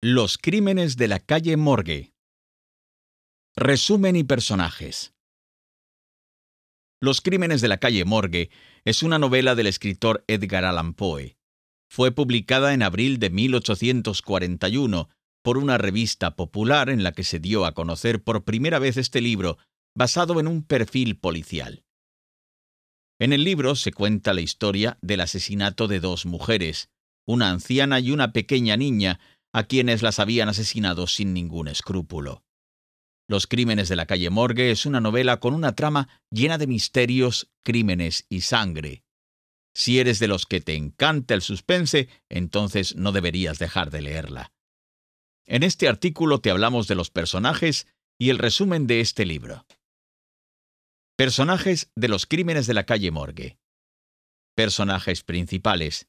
Los crímenes de la calle Morgue. Resumen y personajes. Los crímenes de la calle Morgue es una novela del escritor Edgar Allan Poe. Fue publicada en abril de 1841 por una revista popular en la que se dio a conocer por primera vez este libro, basado en un perfil policial. En el libro se cuenta la historia del asesinato de dos mujeres, una anciana y una pequeña niña, a quienes las habían asesinado sin ningún escrúpulo. Los Crímenes de la calle Morgue es una novela con una trama llena de misterios, crímenes y sangre. Si eres de los que te encanta el suspense, entonces no deberías dejar de leerla. En este artículo te hablamos de los personajes y el resumen de este libro. Personajes de los Crímenes de la calle Morgue. Personajes principales.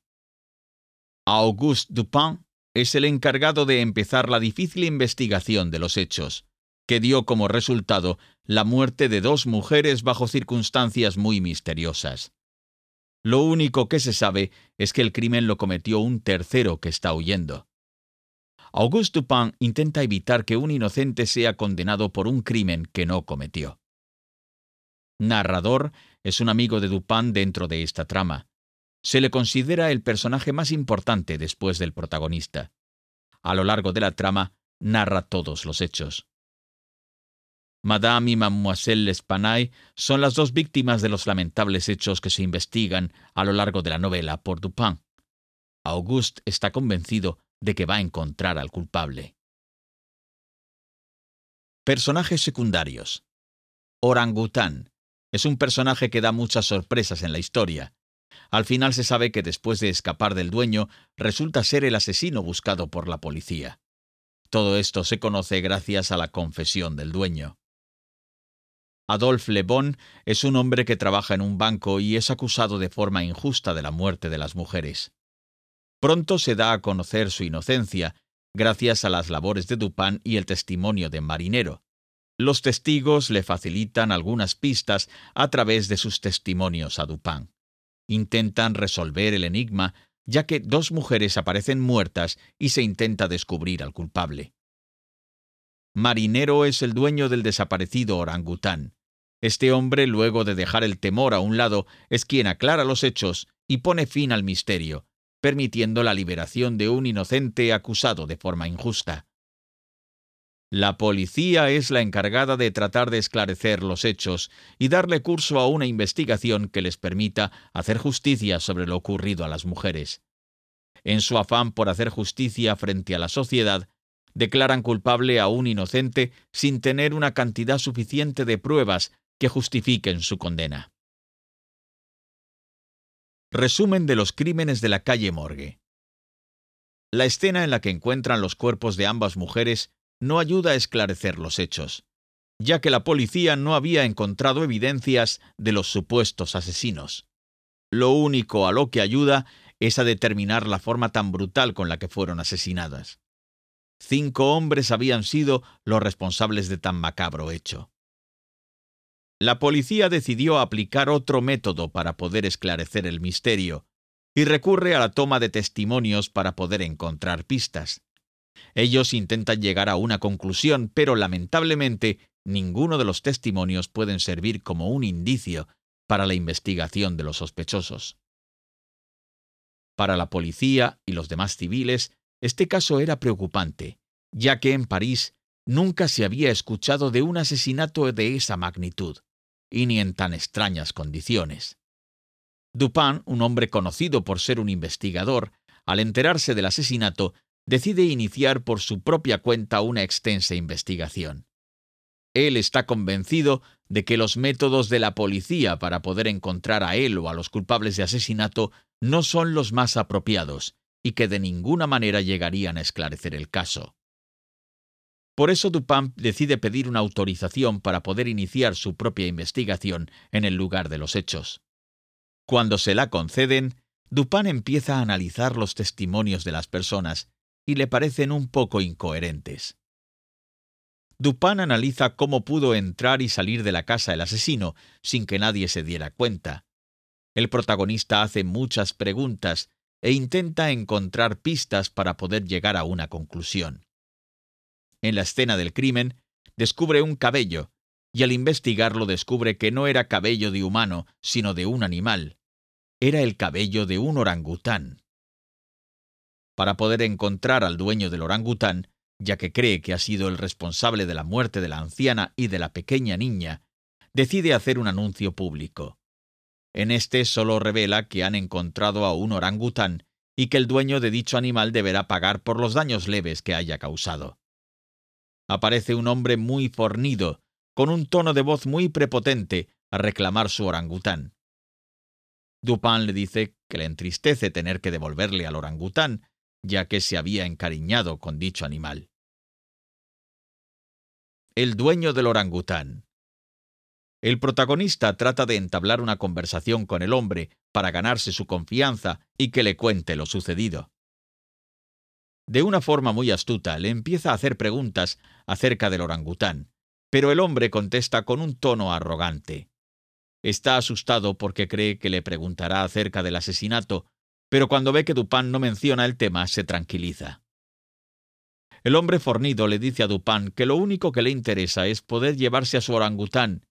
Auguste Dupin es el encargado de empezar la difícil investigación de los hechos, que dio como resultado la muerte de dos mujeres bajo circunstancias muy misteriosas. Lo único que se sabe es que el crimen lo cometió un tercero que está huyendo. Auguste Dupin intenta evitar que un inocente sea condenado por un crimen que no cometió. Narrador es un amigo de Dupin dentro de esta trama, se le considera el personaje más importante después del protagonista. A lo largo de la trama, narra todos los hechos. Madame y Mademoiselle L'Espanaye son las dos víctimas de los lamentables hechos que se investigan a lo largo de la novela por Dupin. Auguste está convencido de que va a encontrar al culpable. Personajes secundarios. Orangután es un personaje que da muchas sorpresas en la historia. Al final se sabe que después de escapar del dueño, resulta ser el asesino buscado por la policía. Todo esto se conoce gracias a la confesión del dueño. Adolphe Le Bon es un hombre que trabaja en un banco y es acusado de forma injusta de la muerte de las mujeres. Pronto se da a conocer su inocencia, gracias a las labores de Dupin y el testimonio de Marinero. Los testigos le facilitan algunas pistas a través de sus testimonios a Dupin intentan resolver el enigma, ya que dos mujeres aparecen muertas y se intenta descubrir al culpable. Marinero es el dueño del desaparecido orangután. Este hombre, luego de dejar el temor a un lado, es quien aclara los hechos y pone fin al misterio, permitiendo la liberación de un inocente acusado de forma injusta. La policía es la encargada de tratar de esclarecer los hechos y darle curso a una investigación que les permita hacer justicia sobre lo ocurrido a las mujeres. En su afán por hacer justicia frente a la sociedad, declaran culpable a un inocente sin tener una cantidad suficiente de pruebas que justifiquen su condena. Resumen de los crímenes de la calle Morgue. La escena en la que encuentran los cuerpos de ambas mujeres no ayuda a esclarecer los hechos, ya que la policía no había encontrado evidencias de los supuestos asesinos. Lo único a lo que ayuda es a determinar la forma tan brutal con la que fueron asesinadas. Cinco hombres habían sido los responsables de tan macabro hecho. La policía decidió aplicar otro método para poder esclarecer el misterio, y recurre a la toma de testimonios para poder encontrar pistas. Ellos intentan llegar a una conclusión, pero lamentablemente ninguno de los testimonios pueden servir como un indicio para la investigación de los sospechosos. Para la policía y los demás civiles, este caso era preocupante, ya que en París nunca se había escuchado de un asesinato de esa magnitud, y ni en tan extrañas condiciones. Dupin, un hombre conocido por ser un investigador, al enterarse del asesinato, decide iniciar por su propia cuenta una extensa investigación. Él está convencido de que los métodos de la policía para poder encontrar a él o a los culpables de asesinato no son los más apropiados y que de ninguna manera llegarían a esclarecer el caso. Por eso Dupin decide pedir una autorización para poder iniciar su propia investigación en el lugar de los hechos. Cuando se la conceden, Dupin empieza a analizar los testimonios de las personas y le parecen un poco incoherentes. Dupin analiza cómo pudo entrar y salir de la casa el asesino sin que nadie se diera cuenta. El protagonista hace muchas preguntas e intenta encontrar pistas para poder llegar a una conclusión. En la escena del crimen, descubre un cabello, y al investigarlo descubre que no era cabello de humano, sino de un animal. Era el cabello de un orangután. Para poder encontrar al dueño del orangután, ya que cree que ha sido el responsable de la muerte de la anciana y de la pequeña niña, decide hacer un anuncio público. En este solo revela que han encontrado a un orangután y que el dueño de dicho animal deberá pagar por los daños leves que haya causado. Aparece un hombre muy fornido, con un tono de voz muy prepotente, a reclamar su orangután. Dupin le dice que le entristece tener que devolverle al orangután, ya que se había encariñado con dicho animal. El dueño del orangután. El protagonista trata de entablar una conversación con el hombre para ganarse su confianza y que le cuente lo sucedido. De una forma muy astuta le empieza a hacer preguntas acerca del orangután, pero el hombre contesta con un tono arrogante. Está asustado porque cree que le preguntará acerca del asesinato, pero cuando ve que Dupin no menciona el tema se tranquiliza. El hombre fornido le dice a Dupin que lo único que le interesa es poder llevarse a su orangután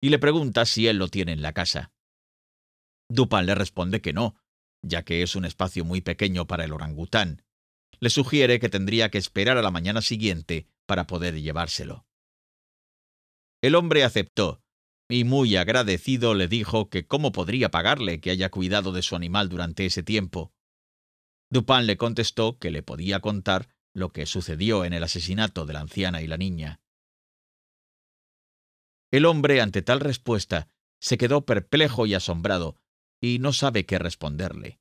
y le pregunta si él lo tiene en la casa. Dupin le responde que no, ya que es un espacio muy pequeño para el orangután. Le sugiere que tendría que esperar a la mañana siguiente para poder llevárselo. El hombre aceptó, y muy agradecido le dijo que cómo podría pagarle que haya cuidado de su animal durante ese tiempo. Dupin le contestó que le podía contar lo que sucedió en el asesinato de la anciana y la niña. El hombre, ante tal respuesta, se quedó perplejo y asombrado, y no sabe qué responderle.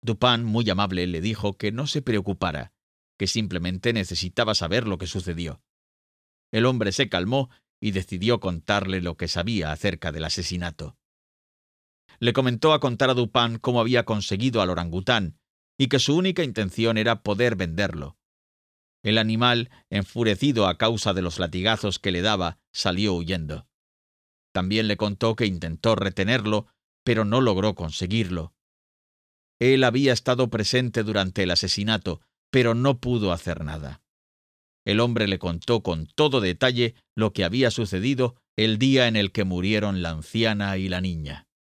Dupin, muy amable, le dijo que no se preocupara, que simplemente necesitaba saber lo que sucedió. El hombre se calmó y decidió contarle lo que sabía acerca del asesinato. Le comentó a contar a Dupin cómo había conseguido al orangután y que su única intención era poder venderlo. El animal, enfurecido a causa de los latigazos que le daba, salió huyendo. También le contó que intentó retenerlo, pero no logró conseguirlo. Él había estado presente durante el asesinato, pero no pudo hacer nada. El hombre le contó con todo detalle lo que había sucedido el día en el que murieron la anciana y la niña.